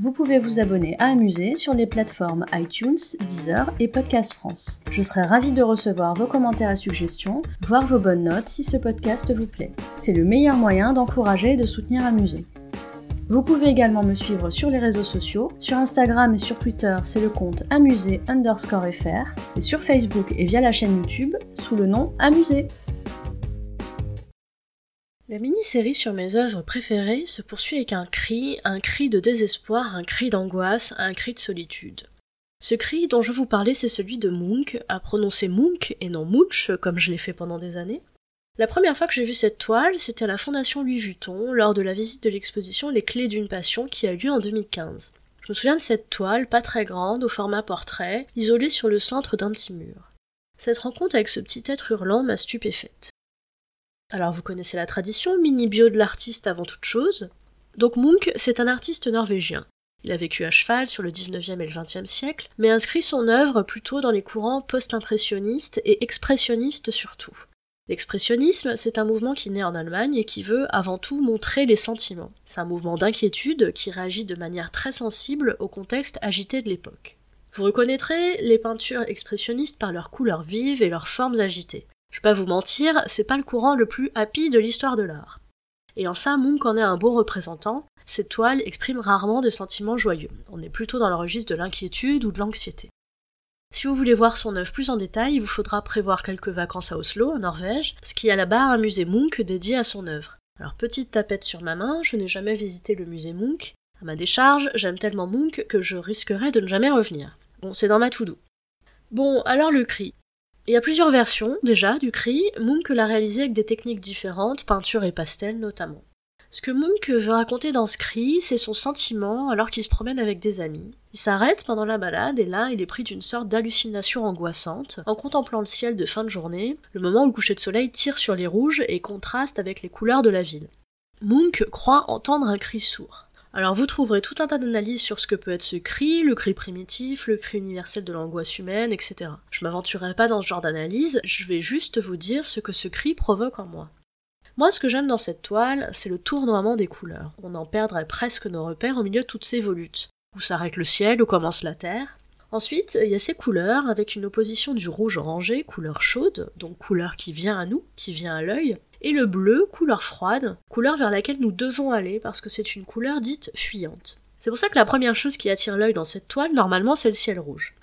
Vous pouvez vous abonner à Amuser sur les plateformes iTunes, Deezer et Podcast France. Je serai ravie de recevoir vos commentaires et suggestions, voire vos bonnes notes si ce podcast vous plaît. C'est le meilleur moyen d'encourager et de soutenir Amuser. Vous pouvez également me suivre sur les réseaux sociaux. Sur Instagram et sur Twitter, c'est le compte amusé underscore fr. Et sur Facebook et via la chaîne YouTube, sous le nom Amusé. La mini-série sur mes œuvres préférées se poursuit avec un cri, un cri de désespoir, un cri d'angoisse, un cri de solitude. Ce cri dont je vous parlais, c'est celui de Munch, à prononcer Munch et non Munch, comme je l'ai fait pendant des années. La première fois que j'ai vu cette toile, c'était à la Fondation Louis Vuitton, lors de la visite de l'exposition Les Clés d'une Passion qui a eu lieu en 2015. Je me souviens de cette toile, pas très grande, au format portrait, isolée sur le centre d'un petit mur. Cette rencontre avec ce petit être hurlant m'a stupéfaite. Alors vous connaissez la tradition, mini-bio de l'artiste avant toute chose. Donc Munch, c'est un artiste norvégien. Il a vécu à cheval sur le 19e et le 20e siècle, mais inscrit son œuvre plutôt dans les courants post-impressionnistes et expressionnistes surtout. L'expressionnisme, c'est un mouvement qui naît en Allemagne et qui veut avant tout montrer les sentiments. C'est un mouvement d'inquiétude qui réagit de manière très sensible au contexte agité de l'époque. Vous reconnaîtrez les peintures expressionnistes par leurs couleurs vives et leurs formes agitées. Je vais pas vous mentir, c'est pas le courant le plus happy de l'histoire de l'art. Et en ça, Munch en est un beau représentant. Cette toile exprime rarement des sentiments joyeux. On est plutôt dans le registre de l'inquiétude ou de l'anxiété. Si vous voulez voir son œuvre plus en détail, il vous faudra prévoir quelques vacances à Oslo, en Norvège, parce qu'il y a là-bas un musée Munch dédié à son œuvre. Alors petite tapette sur ma main, je n'ai jamais visité le musée Munch. À ma décharge, j'aime tellement Munch que je risquerais de ne jamais revenir. Bon, c'est dans ma to-do. Bon, alors le cri. Il y a plusieurs versions, déjà, du cri. Munch l'a réalisé avec des techniques différentes, peinture et pastel notamment. Ce que Munch veut raconter dans ce cri, c'est son sentiment alors qu'il se promène avec des amis. Il s'arrête pendant la balade et là, il est pris d'une sorte d'hallucination angoissante en contemplant le ciel de fin de journée, le moment où le coucher de soleil tire sur les rouges et contraste avec les couleurs de la ville. Munch croit entendre un cri sourd. Alors vous trouverez tout un tas d'analyses sur ce que peut être ce cri, le cri primitif, le cri universel de l'angoisse humaine, etc. Je m'aventurerai pas dans ce genre d'analyse, je vais juste vous dire ce que ce cri provoque en moi. Moi, ce que j'aime dans cette toile, c'est le tournoiement des couleurs. On en perdrait presque nos repères au milieu de toutes ces volutes. Où s'arrête le ciel, où commence la terre. Ensuite, il y a ces couleurs avec une opposition du rouge orangé, couleur chaude, donc couleur qui vient à nous, qui vient à l'œil, et le bleu, couleur froide, couleur vers laquelle nous devons aller parce que c'est une couleur dite fuyante. C'est pour ça que la première chose qui attire l'œil dans cette toile, normalement, c'est le ciel rouge.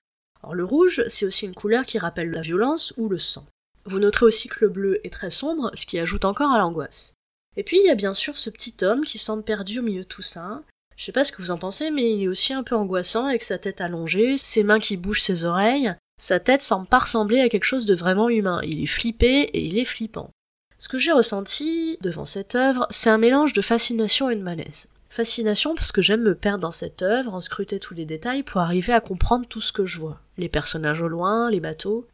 Or, le rouge, c'est aussi une couleur qui rappelle la violence ou le sang. Vous noterez aussi que le bleu est très sombre, ce qui ajoute encore à l'angoisse. Et puis, il y a bien sûr ce petit homme qui semble perdu au milieu de tout ça. Je sais pas ce que vous en pensez, mais il est aussi un peu angoissant avec sa tête allongée, ses mains qui bougent ses oreilles. Sa tête semble pas ressembler à quelque chose de vraiment humain. Il est flippé et il est flippant. Ce que j'ai ressenti devant cette œuvre, c'est un mélange de fascination et de malaise. Fascination parce que j'aime me perdre dans cette œuvre, en scruter tous les détails pour arriver à comprendre tout ce que je vois. Les personnages au loin, les bateaux.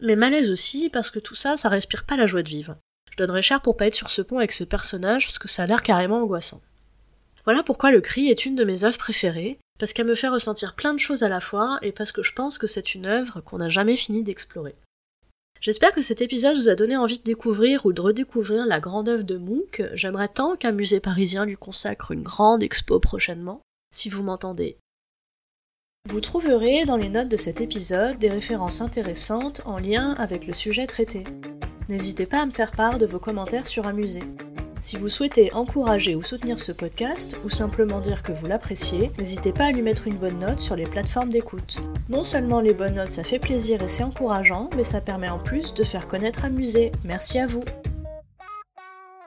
Mais malaise aussi parce que tout ça, ça respire pas la joie de vivre. Je donnerais cher pour pas être sur ce pont avec ce personnage parce que ça a l'air carrément angoissant. Voilà pourquoi le cri est une de mes œuvres préférées, parce qu'elle me fait ressentir plein de choses à la fois et parce que je pense que c'est une œuvre qu'on n'a jamais fini d'explorer. J'espère que cet épisode vous a donné envie de découvrir ou de redécouvrir la grande œuvre de Munch. J'aimerais tant qu'un musée parisien lui consacre une grande expo prochainement, si vous m'entendez. Vous trouverez dans les notes de cet épisode des références intéressantes en lien avec le sujet traité. N'hésitez pas à me faire part de vos commentaires sur un musée. Si vous souhaitez encourager ou soutenir ce podcast, ou simplement dire que vous l'appréciez, n'hésitez pas à lui mettre une bonne note sur les plateformes d'écoute. Non seulement les bonnes notes ça fait plaisir et c'est encourageant, mais ça permet en plus de faire connaître un musée. Merci à vous